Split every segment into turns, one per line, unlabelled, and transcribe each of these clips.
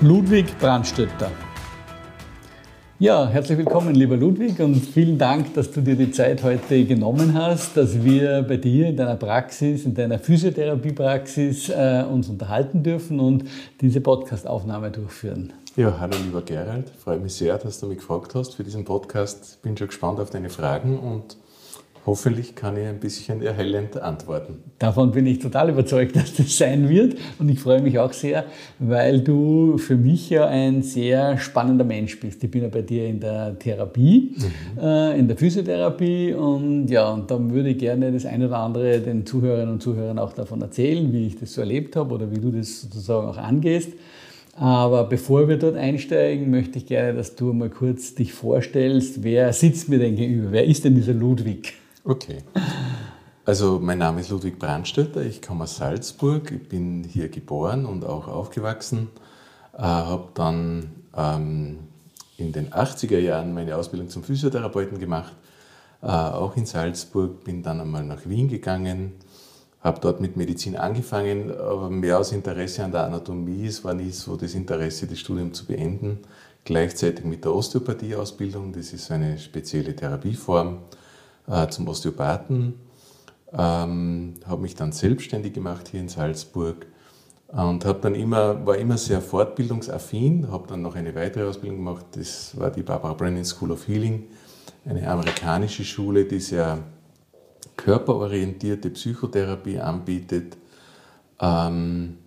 Ludwig Brandstötter. Ja, herzlich willkommen, lieber Ludwig, und vielen Dank, dass du dir die Zeit heute genommen hast, dass wir bei dir in deiner Praxis, in deiner Physiotherapiepraxis äh, uns unterhalten dürfen und diese Podcastaufnahme durchführen.
Ja, hallo lieber Gerald, freue mich sehr, dass du mich gefragt hast für diesen Podcast. Bin schon gespannt auf deine Fragen und Hoffentlich kann ich ein bisschen erhellend antworten.
Davon bin ich total überzeugt, dass das sein wird. Und ich freue mich auch sehr, weil du für mich ja ein sehr spannender Mensch bist. Ich bin ja bei dir in der Therapie, mhm. äh, in der Physiotherapie. Und ja, und da würde ich gerne das eine oder andere den Zuhörerinnen und Zuhörern auch davon erzählen, wie ich das so erlebt habe oder wie du das sozusagen auch angehst. Aber bevor wir dort einsteigen, möchte ich gerne, dass du mal kurz dich vorstellst. Wer sitzt mir denn gegenüber? Wer ist denn dieser Ludwig?
Okay. Also mein Name ist Ludwig Brandstötter, ich komme aus Salzburg, ich bin hier geboren und auch aufgewachsen, äh, habe dann ähm, in den 80er Jahren meine Ausbildung zum Physiotherapeuten gemacht, äh, auch in Salzburg, bin dann einmal nach Wien gegangen, habe dort mit Medizin angefangen, aber mehr aus Interesse an der Anatomie, es war nie so das Interesse, das Studium zu beenden, gleichzeitig mit der Osteopathie-Ausbildung, das ist eine spezielle Therapieform äh, zum Osteopathen, ähm, habe mich dann selbstständig gemacht hier in Salzburg und habe dann immer, war immer sehr fortbildungsaffin, habe dann noch eine weitere Ausbildung gemacht, das war die Barbara Brennan School of Healing, eine amerikanische Schule, die sehr körperorientierte Psychotherapie anbietet, ähm,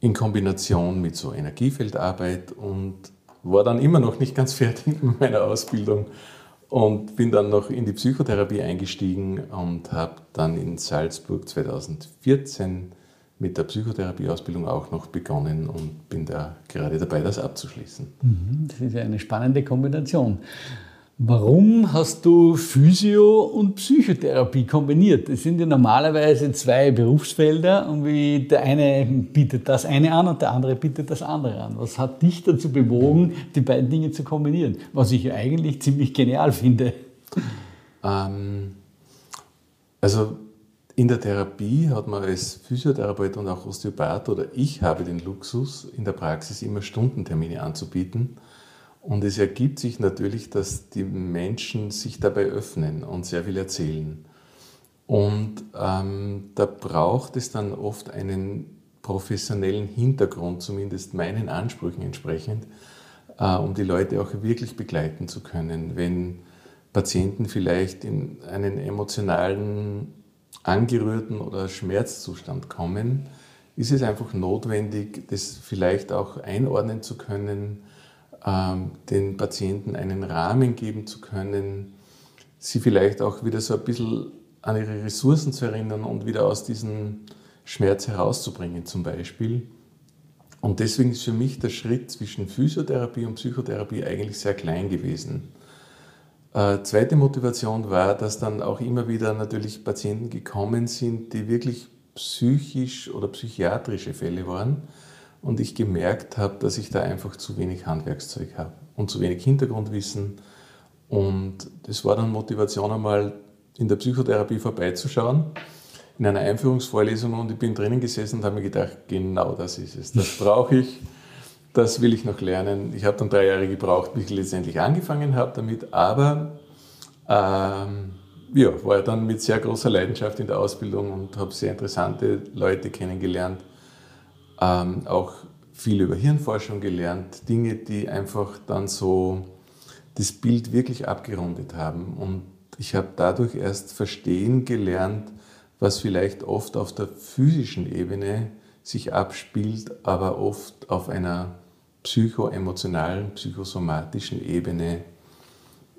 in Kombination mit so Energiefeldarbeit und war dann immer noch nicht ganz fertig mit meiner Ausbildung und bin dann noch in die Psychotherapie eingestiegen und habe dann in Salzburg 2014 mit der Psychotherapieausbildung auch noch begonnen und bin da gerade dabei, das abzuschließen.
Mhm, das ist ja eine spannende Kombination. Warum hast du Physio und Psychotherapie kombiniert? Das sind ja normalerweise zwei Berufsfelder und wie der eine bietet das eine an und der andere bietet das andere an. Was hat dich dazu bewogen, die beiden Dinge zu kombinieren? Was ich eigentlich ziemlich genial finde.
Ähm, also in der Therapie hat man als Physiotherapeut und auch Osteopath oder ich habe den Luxus, in der Praxis immer Stundentermine anzubieten und es ergibt sich natürlich, dass die Menschen sich dabei öffnen und sehr viel erzählen. Und ähm, da braucht es dann oft einen professionellen Hintergrund, zumindest meinen Ansprüchen entsprechend, äh, um die Leute auch wirklich begleiten zu können. Wenn Patienten vielleicht in einen emotionalen, angerührten oder Schmerzzustand kommen, ist es einfach notwendig, das vielleicht auch einordnen zu können, den Patienten einen Rahmen geben zu können, sie vielleicht auch wieder so ein bisschen an ihre Ressourcen zu erinnern und wieder aus diesem Schmerz herauszubringen zum Beispiel. Und deswegen ist für mich der Schritt zwischen Physiotherapie und Psychotherapie eigentlich sehr klein gewesen. Äh, zweite Motivation war, dass dann auch immer wieder natürlich Patienten gekommen sind, die wirklich psychisch oder psychiatrische Fälle waren und ich gemerkt habe, dass ich da einfach zu wenig Handwerkszeug habe und zu wenig Hintergrundwissen. Und das war dann Motivation einmal in der Psychotherapie vorbeizuschauen, in einer Einführungsvorlesung und ich bin drinnen gesessen und habe mir gedacht, genau das ist es, das brauche ich, das will ich noch lernen. Ich habe dann drei Jahre gebraucht, bis ich letztendlich angefangen habe damit, aber ähm, ja, war dann mit sehr großer Leidenschaft in der Ausbildung und habe sehr interessante Leute kennengelernt ähm, auch viel über Hirnforschung gelernt, Dinge, die einfach dann so das Bild wirklich abgerundet haben. Und ich habe dadurch erst verstehen gelernt, was vielleicht oft auf der physischen Ebene sich abspielt, aber oft auf einer psychoemotionalen, psychosomatischen Ebene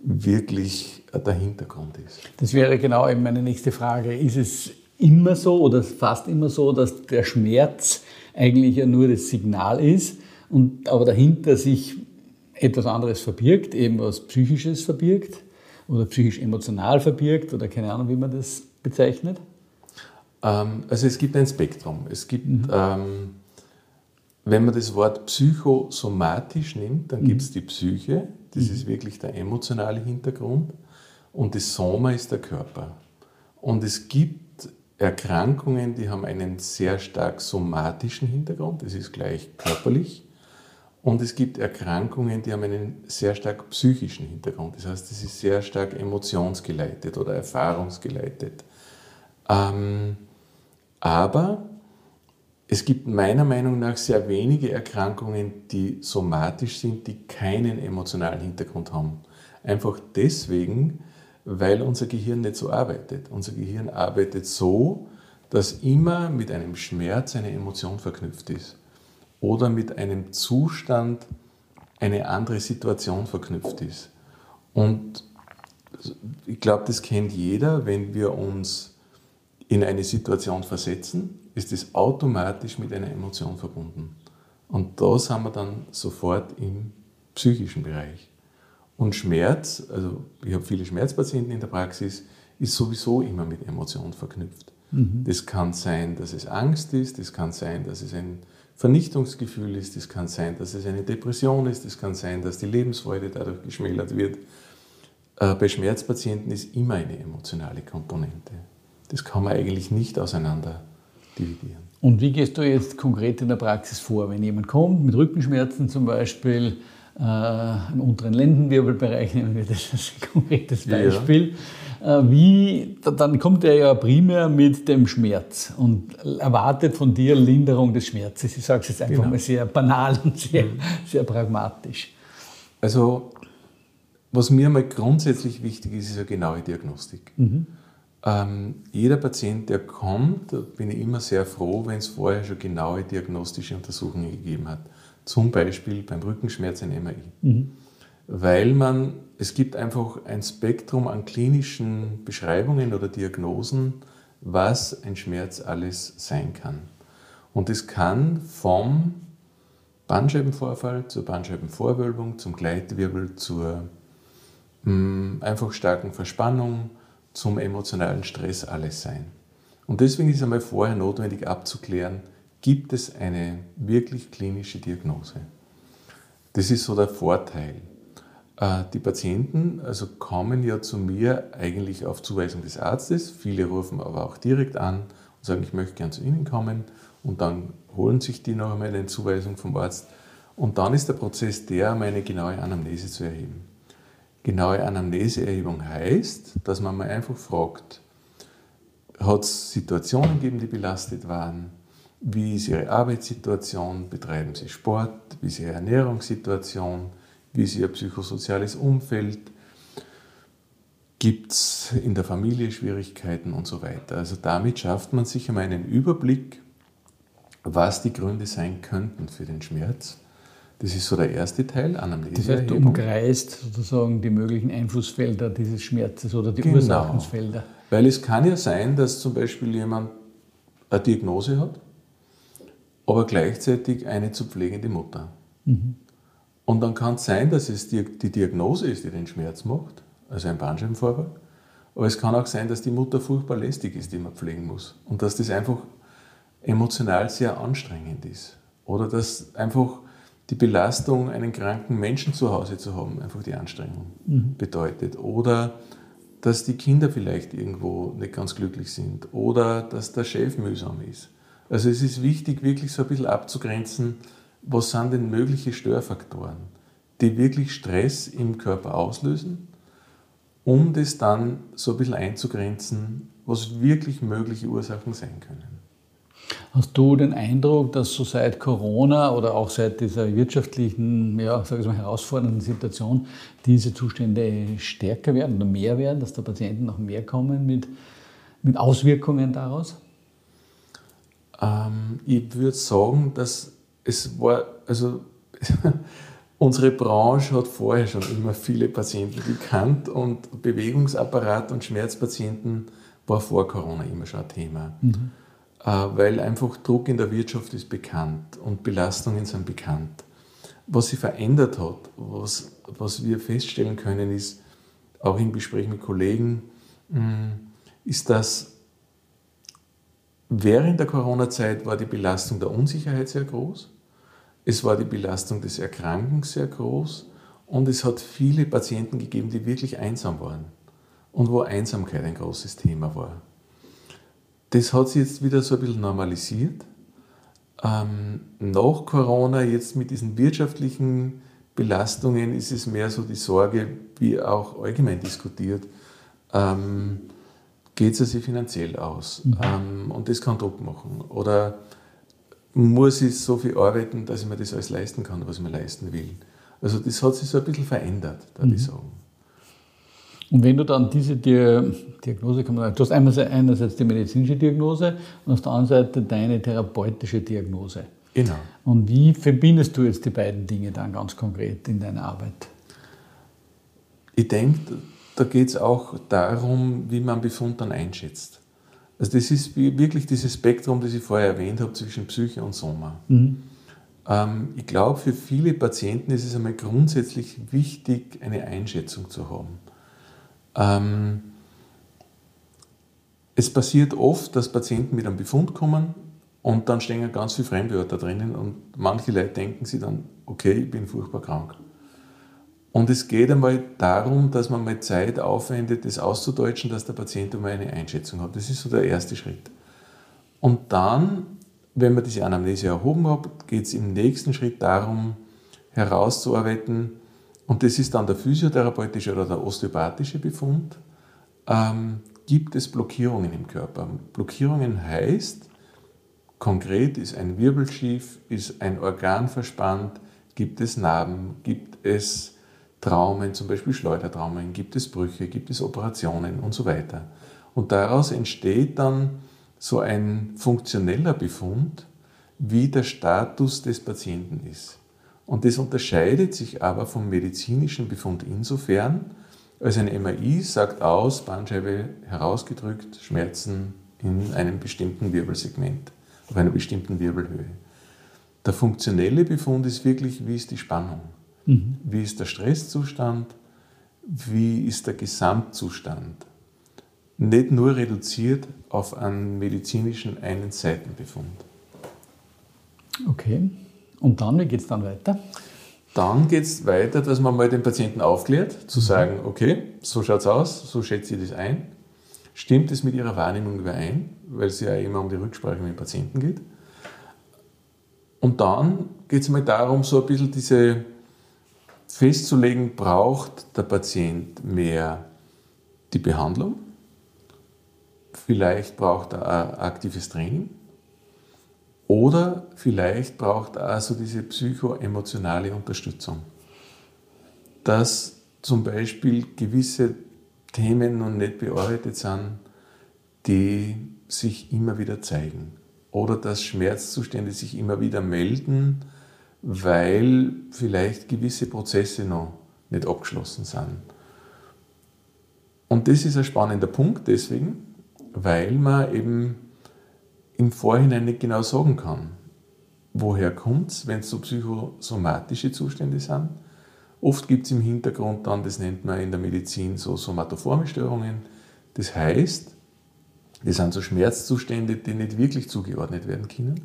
wirklich der Hintergrund ist.
Das wäre genau eben meine nächste Frage. Ist es immer so oder fast immer so, dass der Schmerz eigentlich ja nur das Signal ist und aber dahinter sich etwas anderes verbirgt, eben was Psychisches verbirgt oder psychisch-emotional verbirgt oder keine Ahnung, wie man das bezeichnet?
Ähm, also es gibt ein Spektrum. Es gibt, mhm. ähm, wenn man das Wort psychosomatisch nimmt, dann mhm. gibt es die Psyche, das mhm. ist wirklich der emotionale Hintergrund, und das Soma ist der Körper. Und es gibt Erkrankungen, die haben einen sehr stark somatischen Hintergrund, das ist gleich körperlich. Und es gibt Erkrankungen, die haben einen sehr stark psychischen Hintergrund. Das heißt, es ist sehr stark emotionsgeleitet oder erfahrungsgeleitet. Ähm, aber es gibt meiner Meinung nach sehr wenige Erkrankungen, die somatisch sind, die keinen emotionalen Hintergrund haben. Einfach deswegen, weil unser Gehirn nicht so arbeitet. Unser Gehirn arbeitet so, dass immer mit einem Schmerz eine Emotion verknüpft ist oder mit einem Zustand eine andere Situation verknüpft ist. Und ich glaube, das kennt jeder, wenn wir uns in eine Situation versetzen, ist es automatisch mit einer Emotion verbunden. Und da sind wir dann sofort im psychischen Bereich. Und Schmerz, also ich habe viele Schmerzpatienten in der Praxis, ist sowieso immer mit Emotionen verknüpft. Mhm. Das kann sein, dass es Angst ist, das kann sein, dass es ein Vernichtungsgefühl ist, das kann sein, dass es eine Depression ist, das kann sein, dass die Lebensfreude dadurch geschmälert wird. Äh, bei Schmerzpatienten ist immer eine emotionale Komponente. Das kann man eigentlich nicht auseinander dividieren.
Und wie gehst du jetzt konkret in der Praxis vor, wenn jemand kommt mit Rückenschmerzen zum Beispiel? Äh, im unteren Lendenwirbelbereich, nehmen wir das als konkretes Beispiel. Ja. Äh, wie, dann kommt er ja primär mit dem Schmerz und erwartet von dir Linderung des Schmerzes. Ich sage es jetzt einfach genau. mal sehr banal und sehr, sehr pragmatisch.
Also, was mir mal grundsätzlich wichtig ist, ist eine genaue Diagnostik. Mhm. Ähm, jeder Patient, der kommt, bin ich immer sehr froh, wenn es vorher schon genaue diagnostische Untersuchungen gegeben hat zum Beispiel beim Rückenschmerz ein MRI. Mhm. Weil man, es gibt einfach ein Spektrum an klinischen Beschreibungen oder Diagnosen, was ein Schmerz alles sein kann. Und es kann vom Bandscheibenvorfall zur Bandscheibenvorwölbung, zum Gleitwirbel, zur mh, hm, einfach starken Verspannung, zum emotionalen Stress alles sein. Und deswegen ist es einmal vorher notwendig abzuklären, gibt es eine wirklich klinische Diagnose. Das ist so der Vorteil. Äh, die Patienten also kommen ja zu mir eigentlich auf Zuweisung des Arztes. Viele rufen aber auch direkt an und sagen, ich möchte gern zu Ihnen kommen. Und dann holen sich die noch einmal eine Zuweisung vom Arzt. Und dann ist der Prozess der, um eine genaue Anamnese zu erheben. Genaue Anamneseerhebung heißt, dass man mal einfach fragt, hat es Situationen gegeben, die belastet waren? Wie ist Ihre Arbeitssituation? Betreiben Sie Sport? Wie ist Ihre Ernährungssituation? Wie ist Ihr psychosoziales Umfeld? Gibt es in der Familie Schwierigkeiten und so weiter? Also damit schafft man sich einmal einen Überblick, was die Gründe sein könnten für den Schmerz. Das ist so der erste Teil,
Anamnese. Das heißt, du umkreist sozusagen die möglichen Einflussfelder dieses Schmerzes oder die genau. Ursachensfelder.
Weil es kann ja sein, dass zum Beispiel jemand eine Diagnose hat aber gleichzeitig eine zu pflegende Mutter. Mhm. Und dann kann es sein, dass es die, die, Diagnose ist, die den Schmerz macht, also ein Bandscheibenvorfall. Aber es kann auch sein, dass die Mutter furchtbar lästig ist, die man pflegen muss. Und dass das einfach emotional sehr anstrengend ist. Oder dass einfach die Belastung, einen kranken Menschen zu Hause zu haben, einfach die Anstrengung mhm. bedeutet. Oder dass die Kinder vielleicht irgendwo nicht ganz glücklich sind. Oder dass der Chef mühsam ist. Also es ist wichtig, wirklich so ein bisschen abzugrenzen, was sind denn mögliche Störfaktoren, die wirklich Stress im Körper auslösen, um das dann so ein bisschen einzugrenzen, was wirklich mögliche Ursachen sein können.
Hast du den Eindruck, dass so seit Corona oder auch seit dieser wirtschaftlichen, ja, sag ich mal, herausfordernden Situation diese Zustände stärker werden oder mehr werden, dass da Patienten noch mehr kommen mit, mit Auswirkungen daraus?
Ähm, ich würde sagen, dass es war, also unsere Branche hat vorher schon immer viele Patienten gekannt und Bewegungsapparat und Schmerzpatienten war vor Corona immer schon ein Thema. Mhm. Äh, weil einfach Druck in der Wirtschaft ist bekannt und Belastungen sind bekannt. Was sich verändert hat, was, was wir feststellen können, ist, auch im Gespräch mit Kollegen, mm, ist, dass während der Corona-Zeit war die Belastung der Unsicherheit sehr groß, es war die Belastung des Erkrankens sehr groß und es hat viele Patienten gegeben, die wirklich einsam waren und wo Einsamkeit ein großes Thema war. Das hat sich jetzt wieder so ein bisschen normalisiert. Ähm, nach Corona, jetzt mit diesen wirtschaftlichen Belastungen, ist es mehr so die Sorge, wie auch allgemein diskutiert, ähm, geht es sich finanziell aus? Mhm. Ähm, und das kann Druck machen. Oder muss ich so viel arbeiten, dass ich mir das alles leisten kann, was ich mir leisten will? Also das hat sich so ein bisschen verändert, würde mhm. ich sagen.
Und wenn du dann diese Diagnose, kann man sagen, du hast einerseits die medizinische Diagnose und auf der anderen Seite deine therapeutische Diagnose.
Genau.
Und wie verbindest du jetzt die beiden Dinge dann ganz konkret in deiner Arbeit?
Ich denke, da geht es auch darum, wie man Befund dann einschätzt. Also das ist wirklich dieses Spektrum, das ich vorher erwähnt habe, zwischen Psyche und Soma. Mhm. Ähm, ich glaube, für viele Patienten ist es einmal grundsätzlich wichtig, eine Einschätzung zu haben. Ähm, es passiert oft, dass Patienten mit einem Befund kommen und dann stehen ganz viele Fremdwörter drinnen und manche Leute denken sich dann, okay, ich bin furchtbar krank. Und es geht einmal darum, dass man mal Zeit aufwendet, das auszudeutschen, dass der Patient einmal eine Einschätzung hat. Das ist so der erste Schritt. Und dann, wenn man diese Anamnese erhoben hat, geht es im nächsten Schritt darum, herauszuarbeiten, und das ist dann der physiotherapeutische oder der osteopathische Befund, ähm, gibt es Blockierungen im Körper. Blockierungen heißt, konkret ist ein Wirbel schief, ist ein Organ verspannt, gibt es Narben, gibt es Traumen, zum Beispiel Schleudertraumen, gibt es Brüche, gibt es Operationen und so weiter. Und daraus entsteht dann so ein funktioneller Befund, wie der Status des Patienten ist. Und das unterscheidet sich aber vom medizinischen Befund insofern, als ein MRI sagt aus, Bandscheibe herausgedrückt, Schmerzen in einem bestimmten Wirbelsegment, auf einer bestimmten Wirbelhöhe. Der funktionelle Befund ist wirklich, wie ist die Spannung, mhm. wie ist der Stresszustand, wie ist der Gesamtzustand. Nicht nur reduziert auf einen medizinischen einen Seitenbefund.
Okay. Und dann, wie geht es dann weiter?
Dann geht es weiter, dass man mal den Patienten aufklärt, zu mhm. sagen, okay, so schaut es aus, so schätze ich das ein. Stimmt es mit Ihrer Wahrnehmung überein, weil es ja immer um die Rücksprache mit dem Patienten geht. Und dann geht es mal darum, so ein bisschen diese festzulegen, braucht der Patient mehr die Behandlung, vielleicht braucht er aktives Training, oder vielleicht braucht er also diese psychoemotionale Unterstützung. Dass zum Beispiel gewisse Themen noch nicht bearbeitet sind, die sich immer wieder zeigen. Oder dass Schmerzzustände sich immer wieder melden, weil vielleicht gewisse Prozesse noch nicht abgeschlossen sind. Und das ist ein spannender Punkt deswegen, weil man eben im Vorhinein nicht genau sagen kann. Woher kommt es, wenn es so psychosomatische Zustände sind? Oft gibt es im Hintergrund dann, das nennt man in der Medizin so somatoforme Störungen. Das heißt, das sind so Schmerzzustände, die nicht wirklich zugeordnet werden können,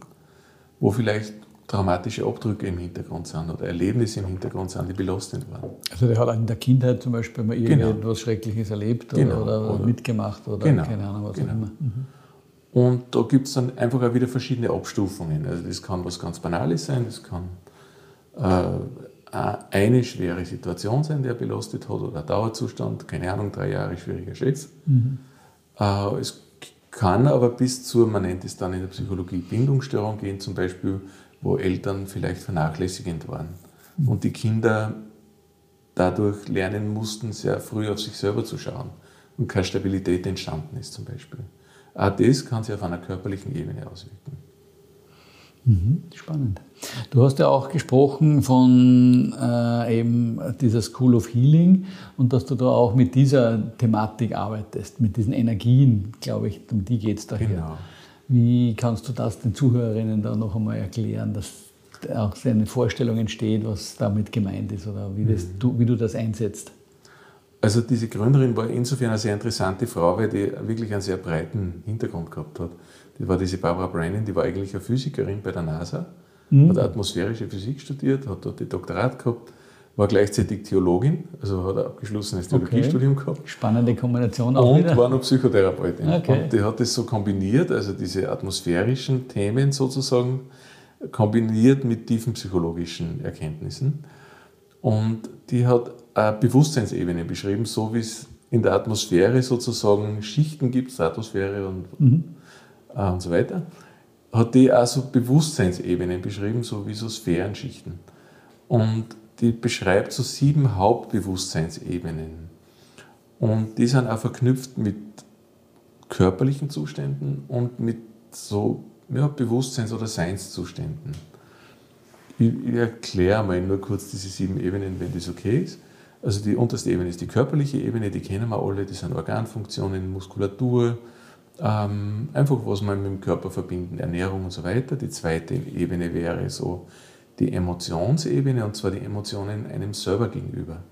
wo vielleicht traumatische Abdrücke im Hintergrund sind oder Erlebnisse im Hintergrund sind, die belastend waren.
Also der hat in der Kindheit zum Beispiel mal genau. irgendetwas genau. Schreckliches erlebt oder, genau. oder, oder, mitgemacht oder genau. keine Ahnung was genau. auch immer. Mhm.
Und da gibt es dann einfach auch wieder verschiedene Abstufungen. Also das kann was ganz Banales sein, das kann äh, eine schwere Situation sein, der belastet hat, oder ein Dauerzustand, keine Ahnung, drei Jahre schwieriger Chef. Mhm. Äh, es kann aber bis zur, man nennt es dann in der Psychologie, Bindungsstörung gehen, zum Beispiel, wo Eltern vielleicht vernachlässigend waren mhm. und die Kinder dadurch lernen mussten, sehr früh auf sich selber zu schauen und keine Stabilität entstanden ist zum Beispiel. Auch das kann sich auf einer körperlichen Ebene auswirken.
Mhm, spannend. Du hast ja auch gesprochen von äh, eben dieser School of Healing und dass du da auch mit dieser Thematik arbeitest, mit diesen Energien, glaube ich, um die geht es daher. Genau. Wie kannst du das den Zuhörerinnen da noch einmal erklären? Dass auch eine Vorstellung entsteht, was damit gemeint ist oder wie, das, du, wie du das einsetzt.
Also diese Gründerin war insofern eine sehr interessante Frau, weil die wirklich einen sehr breiten Hintergrund gehabt hat. Die war diese Barbara Brennan, die war eigentlich eine Physikerin bei der NASA, mhm. hat atmosphärische Physik studiert, hat dort die Doktorat gehabt, war gleichzeitig Theologin, also hat ein abgeschlossenes Theologiestudium okay. gehabt.
Spannende Kombination auch
Und
wieder.
war noch Psychotherapeutin.
Okay.
Und die hat das so kombiniert, also diese atmosphärischen Themen sozusagen, kombiniert mit tiefen psychologischen Erkenntnissen. Und die hat eine Bewusstseinsebene beschrieben, so wie es in der Atmosphäre sozusagen Schichten gibt, Stratosphäre und, mhm. äh, und so weiter, hat die also Bewusstseinsebenen beschrieben, so wie so Sphärenschichten. Und die beschreibt so sieben Hauptbewusstseinsebenen. Und die sind auch verknüpft mit körperlichen Zuständen und mit so ja, Bewusstseins- oder Seinszuständen. Ich, ich erkläre mal nur kurz diese sieben Ebenen, wenn das okay ist. Also die unterste Ebene ist die körperliche Ebene, die kennen wir alle, die sind Organfunktionen, Muskulatur, ähm, einfach was wir mit dem Körper verbinden, Ernährung und so weiter. Die zweite Ebene wäre so die Emotionsebene und zwar die Emotionen einem selber gegenüber.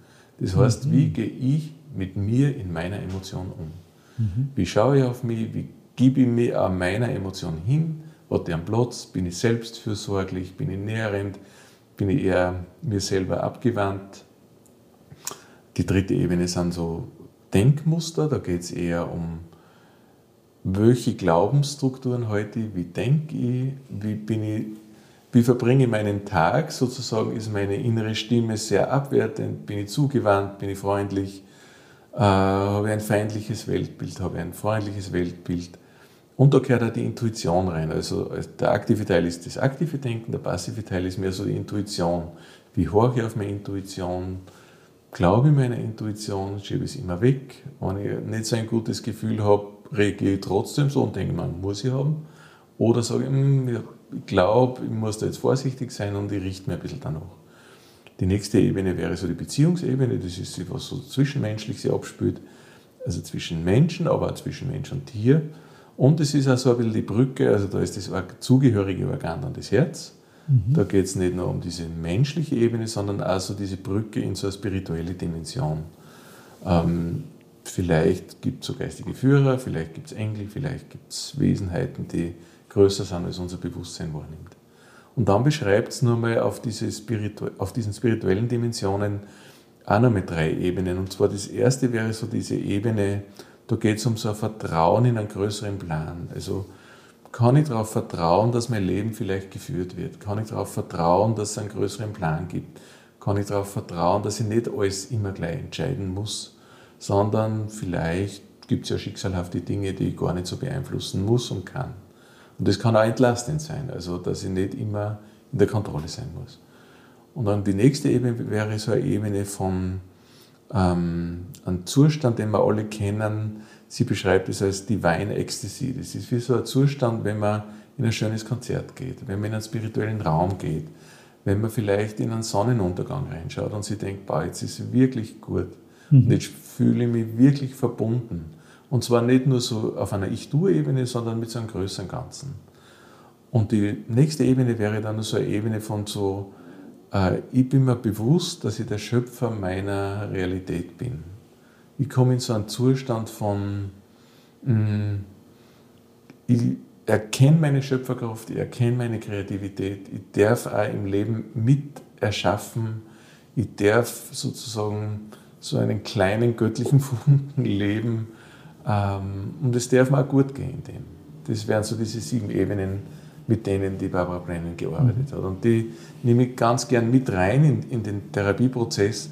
Das heißt, mhm. wie gehe ich mit mir in meiner Emotion um? Mhm. Wie schaue ich auf mich? Wie gebe ich mir an meiner Emotion hin? Hat der einen Platz? Bin ich selbstfürsorglich? Bin ich nährend? Bin ich eher mir selber abgewandt? Die dritte Ebene sind so Denkmuster. Da geht es eher um, welche Glaubensstrukturen heute, wie denke ich, wie bin ich wie verbringe ich meinen Tag? Sozusagen ist meine innere Stimme sehr abwertend, bin ich zugewandt, bin ich freundlich, äh, habe ich ein feindliches Weltbild, habe ich ein freundliches Weltbild. Und da gehört auch die Intuition rein. Also der aktive Teil ist das aktive Denken, der passive Teil ist mehr so die Intuition. Wie hoch ich auf meine Intuition? Glaube ich meiner Intuition? Schiebe ich es immer weg? Wenn ich nicht so ein gutes Gefühl habe, reagiere ich trotzdem so und denke, man muss ich haben. Oder sage ich, hm, ich glaube, ich muss da jetzt vorsichtig sein und ich richte mir ein bisschen danach. Die nächste Ebene wäre so die Beziehungsebene, das ist was so zwischenmenschlich sich abspielt, also zwischen Menschen, aber auch zwischen Mensch und Tier. Und es ist auch so ein bisschen die Brücke, also da ist das zugehörige Organ dann das Herz. Mhm. Da geht es nicht nur um diese menschliche Ebene, sondern auch so diese Brücke in so eine spirituelle Dimension. Ähm, vielleicht gibt es so geistige Führer, vielleicht gibt es Engel, vielleicht gibt es Wesenheiten, die größer sind, als unser Bewusstsein wahrnimmt. Und dann beschreibt es nur mal auf, diese Spiritu auf diesen spirituellen Dimensionen auch noch mit drei Ebenen. Und zwar das erste wäre so diese Ebene, da geht es um so ein Vertrauen in einen größeren Plan. Also kann ich darauf vertrauen, dass mein Leben vielleicht geführt wird? Kann ich darauf vertrauen, dass es einen größeren Plan gibt? Kann ich darauf vertrauen, dass ich nicht alles immer gleich entscheiden muss, sondern vielleicht gibt es ja schicksalhafte Dinge, die ich gar nicht so beeinflussen muss und kann. Und das kann auch entlastend sein, also dass ich nicht immer in der Kontrolle sein muss. Und dann die nächste Ebene wäre so eine Ebene von ähm, einem Zustand, den wir alle kennen. Sie beschreibt es als Divine Ecstasy. Das ist wie so ein Zustand, wenn man in ein schönes Konzert geht, wenn man in einen spirituellen Raum geht, wenn man vielleicht in einen Sonnenuntergang reinschaut und sich denkt, boah, jetzt ist es wirklich gut. Mhm. Und jetzt fühle ich mich wirklich verbunden. Und zwar nicht nur so auf einer Ich-Du-Ebene, sondern mit so einem größeren Ganzen. Und die nächste Ebene wäre dann so eine Ebene von so, äh, ich bin mir bewusst, dass ich der Schöpfer meiner Realität bin. Ich komme in so einen Zustand von, mh, mm, ich erkenne meine Schöpferkraft, ich erkenne meine Kreativität, ich darf auch im Leben mit erschaffen, ich darf sozusagen so einen kleinen göttlichen Funken leben, und es darf mir auch gut gehen. Dem. Das wären so diese sieben Ebenen, mit denen die Barbara Brennan gearbeitet hat. Und die nehme ich ganz gern mit rein in, in den Therapieprozess,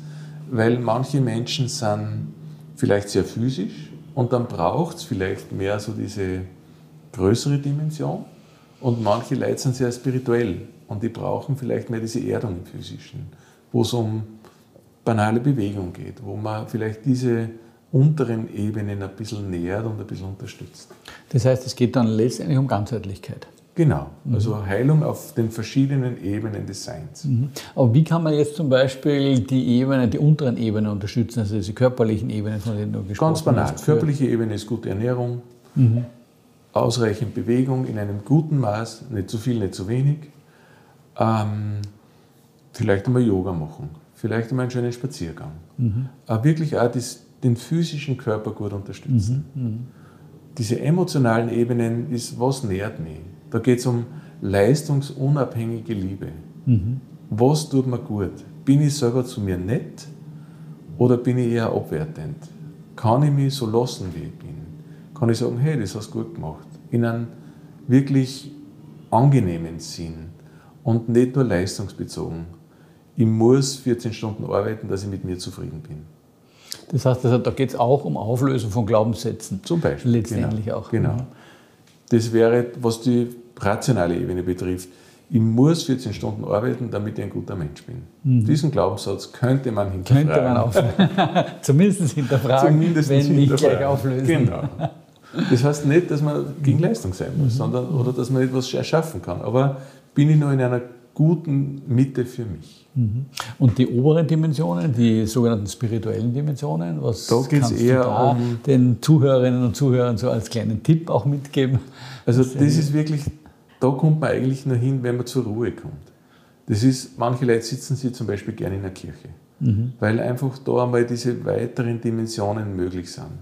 weil manche Menschen sind vielleicht sehr physisch und dann braucht es vielleicht mehr so diese größere Dimension und manche Leute sind sehr spirituell und die brauchen vielleicht mehr diese Erdung im Physischen, wo es um banale Bewegung geht, wo man vielleicht diese unteren Ebenen ein bisschen nähert und ein bisschen unterstützt.
Das heißt, es geht dann letztendlich um Ganzheitlichkeit.
Genau, also mhm. Heilung auf den verschiedenen Ebenen des Seins.
Mhm. Aber wie kann man jetzt zum Beispiel die Ebene, die unteren Ebenen unterstützen, also diese körperlichen Ebenen, von denen du gesprochen
hast? Ganz banal. Hast, Körperliche Ebene ist gute Ernährung, mhm. ausreichend Bewegung in einem guten Maß, nicht zu viel, nicht zu wenig. ähm, vielleicht einmal Yoga machen, vielleicht einmal einen schönen Spaziergang. Mhm. Äh, wirklich auch das, den physischen Körper gut unterstützen. Mhm. Mhm. Diese emotionalen Ebenen ist, was nährt mich? Da geht es um leistungsunabhängige Liebe. Mhm. Was tut mir gut? Bin ich selber zu mir nett oder bin ich eher abwertend? Kann ich mich so lassen, wie ich bin? Kann ich sagen, hey, das hast du gut gemacht? In einem wirklich angenehmen Sinn und nicht nur leistungsbezogen. Ich muss 14 Stunden arbeiten, dass ich mit mir zufrieden bin.
Das heißt, also, da geht es auch um Auflösung von Glaubenssätzen.
Zum Beispiel.
Letztendlich genau, auch.
Genau. Das wäre, was die rationale Ebene betrifft. Ich muss 14 Stunden arbeiten, damit ich ein guter Mensch bin. Mhm. Diesen Glaubenssatz könnte man hinterfragen.
Könnte man auf, zumindest hinterfragen,
zumindest
wenn nicht gleich auflösen.
Genau. Das heißt nicht, dass man gegen Leistung sein muss, mhm. sondern, oder dass man etwas erschaffen kann. Aber bin ich noch in einer guten Mitte für mich.
Mhm. Und die oberen Dimensionen, die sogenannten spirituellen Dimensionen, was
da kannst eher du da um
den Zuhörerinnen und Zuhörern so als kleinen Tipp auch mitgeben?
Also das ist wirklich, da kommt man eigentlich nur hin, wenn man zur Ruhe kommt. Das ist, manche Leute sitzen sie zum Beispiel gerne in der Kirche, mhm. weil einfach da einmal diese weiteren Dimensionen möglich sind.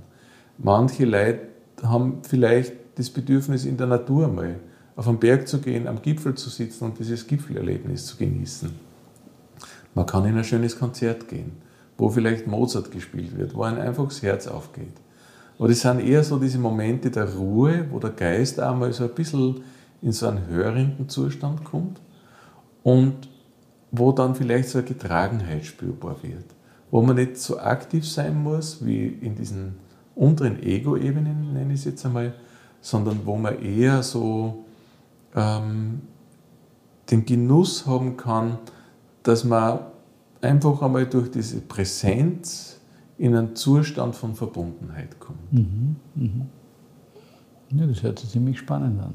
Manche Leute haben vielleicht das Bedürfnis in der Natur mal auf den Berg zu gehen, am Gipfel zu sitzen und dieses Gipfelerlebnis zu genießen. Man kann in ein schönes Konzert gehen, wo vielleicht Mozart gespielt wird, wo ein einfach das Herz aufgeht. Aber das sind eher so diese Momente der Ruhe, wo der Geist einmal so ein bisschen in so einen hörenden Zustand kommt und wo dann vielleicht so eine Getragenheit spürbar wird. Wo man nicht so aktiv sein muss wie in diesen unteren Ego-Ebenen, nenne ich es jetzt einmal, sondern wo man eher so ähm, den Genuss haben kann, dass man einfach einmal durch diese Präsenz in einen Zustand von Verbundenheit kommt. Mhm,
mh. Ja, das hört sich ziemlich spannend an.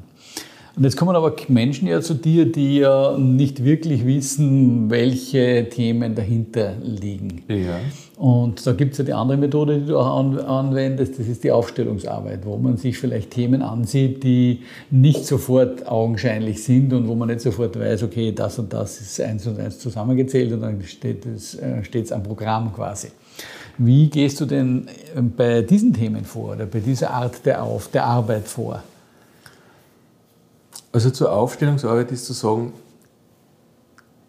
Und jetzt kommen aber Menschen ja zu dir, die ja nicht wirklich wissen, welche Themen dahinter liegen.
Ja.
Und da gibt es ja die andere Methode, die du auch anwendest, das ist die Aufstellungsarbeit, wo man sich vielleicht Themen ansieht, die nicht sofort augenscheinlich sind und wo man nicht sofort weiß, okay, das und das ist eins und eins zusammengezählt und dann steht es äh, am Programm quasi. Wie gehst du denn äh, bei diesen Themen vor oder bei dieser Art der, Auf, der Arbeit vor?
Also zur Aufstellungsarbeit ist zu sagen,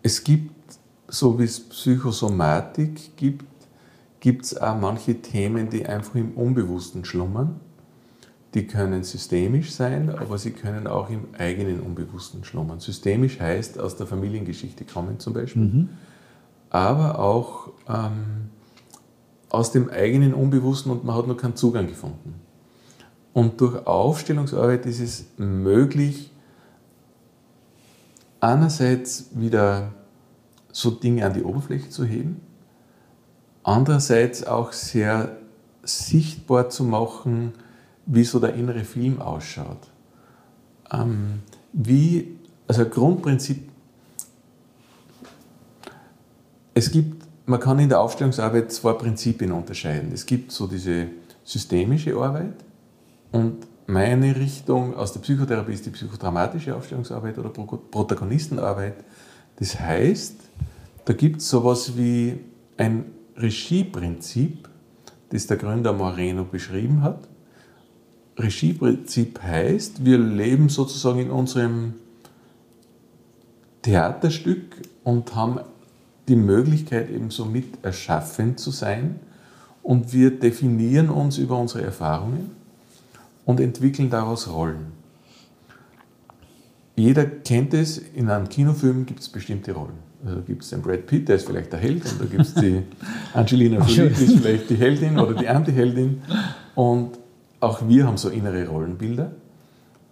es gibt, so wie es Psychosomatik gibt, gibt es auch manche Themen, die einfach im Unbewussten schlummern. Die können systemisch sein, aber sie können auch im eigenen Unbewussten schlummern. Systemisch heißt aus der Familiengeschichte kommen zum Beispiel, mhm. aber auch ähm, aus dem eigenen Unbewussten und man hat noch keinen Zugang gefunden. Und durch Aufstellungsarbeit ist es möglich, einerseits wieder so Dinge an die Oberfläche zu heben, andererseits auch sehr sichtbar zu machen, wie so der innere Film ausschaut. Ähm, wie, also Grundprinzip, es gibt, man kann in der Aufstellungsarbeit zwei Prinzipien unterscheiden. Es gibt so diese systemische Arbeit und meine Richtung aus der Psychotherapie ist die psychodramatische Aufstellungsarbeit oder Protagonistenarbeit. Das heißt, da gibt es sowas wie ein Regieprinzip, das der Gründer Moreno beschrieben hat. Regieprinzip heißt, wir leben sozusagen in unserem Theaterstück und haben die Möglichkeit, eben so mit erschaffend zu sein. Und wir definieren uns über unsere Erfahrungen und entwickeln daraus Rollen. Jeder kennt es, in einem Kinofilm gibt es bestimmte Rollen. Also da gibt es den Brad Pitt, der ist vielleicht der Held, und da gibt es die Angelina Jolie, die ist vielleicht die Heldin oder die Anti-Heldin. Und auch wir haben so innere Rollenbilder.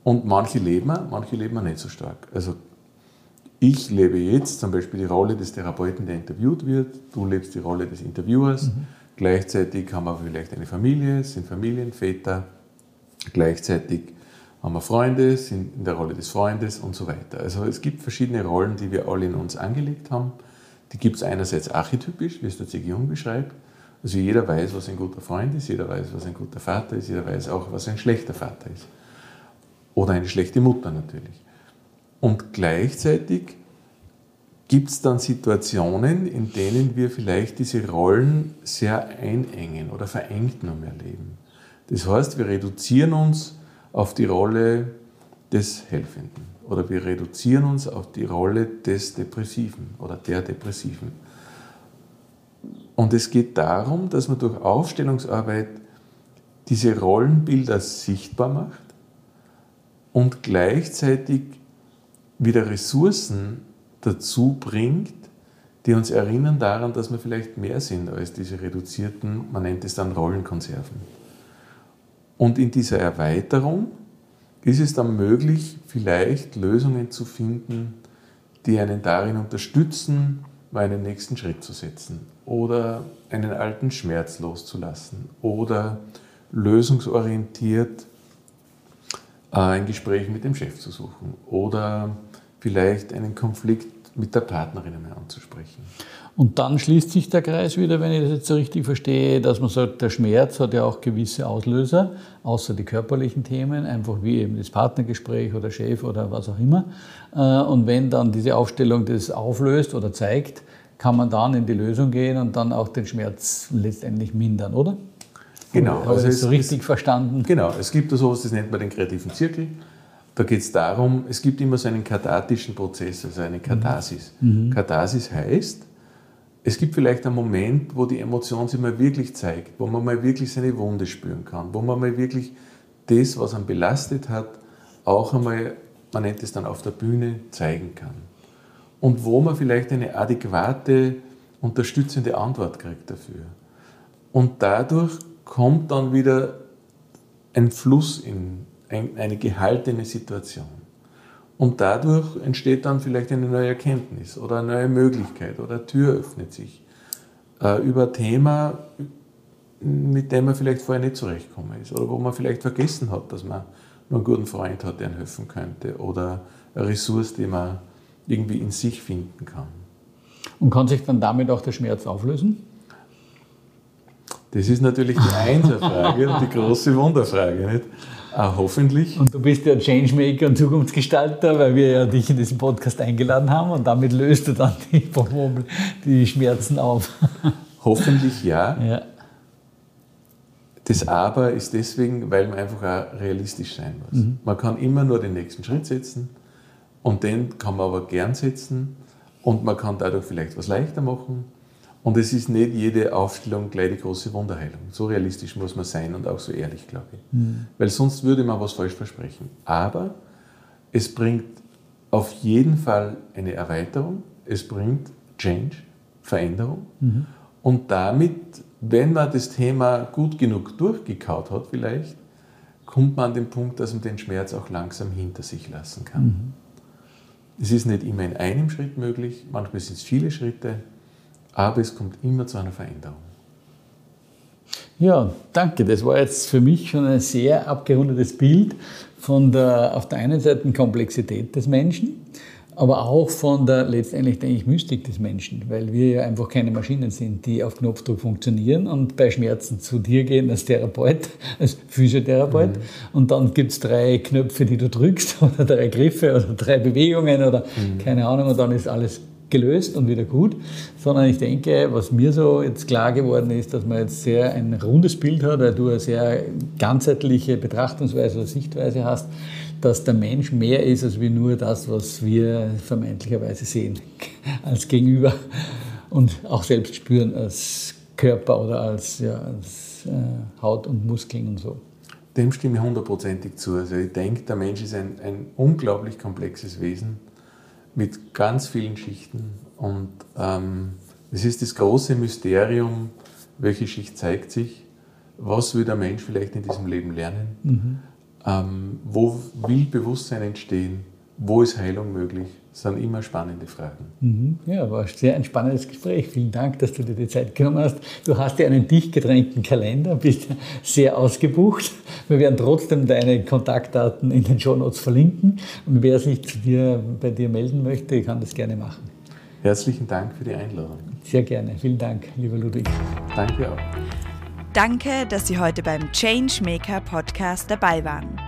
Und manche leben wir, manche leben wir nicht so stark. Also ich lebe jetzt zum Beispiel die Rolle des Therapeuten, der interviewt wird. Du lebst die Rolle des Interviewers. Mhm. Gleichzeitig haben wir vielleicht eine Familie, sind Familienväter. Gleichzeitig haben wir Freunde, sind in der Rolle des Freundes und so weiter. Also es gibt verschiedene Rollen, die wir alle in uns angelegt haben. Die gibt es einerseits archetypisch, wie es der C.G. Jung beschreibt. Also jeder weiß, was ein guter Freund ist, jeder weiß, was ein guter Vater ist, jeder weiß auch, was ein schlechter Vater ist. Oder eine schlechte Mutter natürlich. Und gleichzeitig gibt es dann Situationen, in denen wir vielleicht diese Rollen sehr einengen oder verengt nur mehr leben. Das heißt, wir reduzieren uns auf die Rolle des Helfenden oder wir reduzieren uns auf die Rolle des Depressiven oder der Depressiven. Und es geht darum, dass man durch Aufstellungsarbeit diese Rollenbilder sichtbar macht und gleichzeitig wieder Ressourcen dazu bringt, die uns erinnern daran, dass wir vielleicht mehr sind als diese reduzierten, man nennt es dann Rollenkonserven. Und in dieser Erweiterung ist es dann möglich, vielleicht Lösungen zu finden, die einen darin unterstützen, meinen nächsten Schritt zu setzen oder einen alten Schmerz loszulassen oder lösungsorientiert äh, ein Gespräch mit dem Chef zu suchen oder vielleicht einen Konflikt mit der Partnerin einmal anzusprechen.
Und dann schließt sich der Kreis wieder, wenn ich das jetzt so richtig verstehe, dass man sagt, der Schmerz hat ja auch gewisse Auslöser, außer die körperlichen Themen, einfach wie eben das Partnergespräch oder Chef oder was auch immer. Äh, und wenn dann diese Aufstellung das auflöst oder zeigt, kann man dann in die Lösung gehen und dann auch den Schmerz letztendlich mindern, oder?
Genau.
Habe also ich das so richtig verstanden?
Genau. Es gibt so etwas, das nennt man den kreativen Zirkel. Da geht es darum, es gibt immer so einen kathartischen Prozess, also eine Katharsis. Mhm. Katharsis heißt, es gibt vielleicht einen Moment, wo die Emotion sich mal wirklich zeigt, wo man mal wirklich seine Wunde spüren kann, wo man mal wirklich das, was einen belastet hat, auch einmal, man nennt es dann auf der Bühne, zeigen kann. Und wo man vielleicht eine adäquate, unterstützende Antwort kriegt dafür. Und dadurch kommt dann wieder ein Fluss in eine gehaltene Situation. Und dadurch entsteht dann vielleicht eine neue Erkenntnis oder eine neue Möglichkeit oder Tür öffnet sich äh, über ein Thema, mit dem man vielleicht vorher nicht zurechtgekommen ist oder wo man vielleicht vergessen hat, dass man nur einen guten Freund hat, der einem helfen könnte oder eine Ressource, die man irgendwie in sich finden kann.
Und kann sich dann damit auch der Schmerz auflösen?
Das ist natürlich die Einserfrage und die große Wunderfrage. Nicht? Ah, hoffentlich.
Und du bist ja Changemaker und Zukunftsgestalter, weil wir ja dich in diesen Podcast eingeladen haben und damit löst du dann die, die Schmerzen auf.
Hoffentlich ja. ja. Das Aber ist deswegen, weil man einfach auch realistisch sein muss. Mhm. Man kann immer nur den nächsten Schritt setzen und den kann man aber gern setzen und man kann dadurch vielleicht was leichter machen und es ist nicht jede Aufstellung gleich die große Wunderheilung. So realistisch muss man sein und auch so ehrlich, glaube ich. Mhm. Weil sonst würde man was falsch versprechen. Aber es bringt auf jeden Fall eine Erweiterung, es bringt Change, Veränderung. Mhm. Und damit, wenn man das Thema gut genug durchgekaut hat, vielleicht, kommt man an den Punkt, dass man den Schmerz auch langsam hinter sich lassen kann. Mhm. Es ist nicht immer in einem Schritt möglich, manchmal sind es viele Schritte aber es kommt immer zu einer Veränderung.
Ja, danke. Das war jetzt für mich schon ein sehr abgerundetes Bild von der auf der einen Seite Komplexität des Menschen, aber auch von der letztendlich, denke ich, Mystik des Menschen, weil wir ja einfach keine Maschinen sind, die auf Knopfdruck funktionieren und bei Schmerzen zu dir gehen als Therapeut, als Physiotherapeut mhm. und dann gibt es drei Knöpfe, die du drückst oder drei Griffe oder drei Bewegungen oder mhm. keine Ahnung und dann ist alles gelöst und wieder gut, sondern ich denke, was mir so jetzt klar geworden ist, dass man jetzt sehr ein rundes Bild hat, weil du eine sehr ganzheitliche Betrachtungsweise oder Sichtweise hast, dass der Mensch mehr ist als wie nur das, was wir vermeintlicherweise sehen als Gegenüber und auch selbst spüren als Körper oder als, ja, als äh, Haut und Muskeln und so.
Dem stimme ich hundertprozentig zu. Also ich denke, der Mensch ist ein, ein unglaublich komplexes Wesen mit ganz vielen Schichten. Und ähm, es ist das große Mysterium, welche Schicht zeigt sich, was will der Mensch vielleicht in diesem Leben lernen, mhm. ähm, wo will Bewusstsein entstehen, wo ist Heilung möglich. Das sind immer spannende Fragen.
Mhm. Ja, war sehr ein spannendes Gespräch. Vielen Dank, dass du dir die Zeit genommen hast. Du hast ja einen dicht gedrängten Kalender, bist sehr ausgebucht. Wir werden trotzdem deine Kontaktdaten in den Shownotes verlinken. Und wer sich zu dir, bei dir melden möchte, kann das gerne machen.
Herzlichen Dank für die Einladung.
Sehr gerne. Vielen Dank, lieber Ludwig.
Danke auch.
Danke, dass Sie heute beim Changemaker Podcast dabei waren.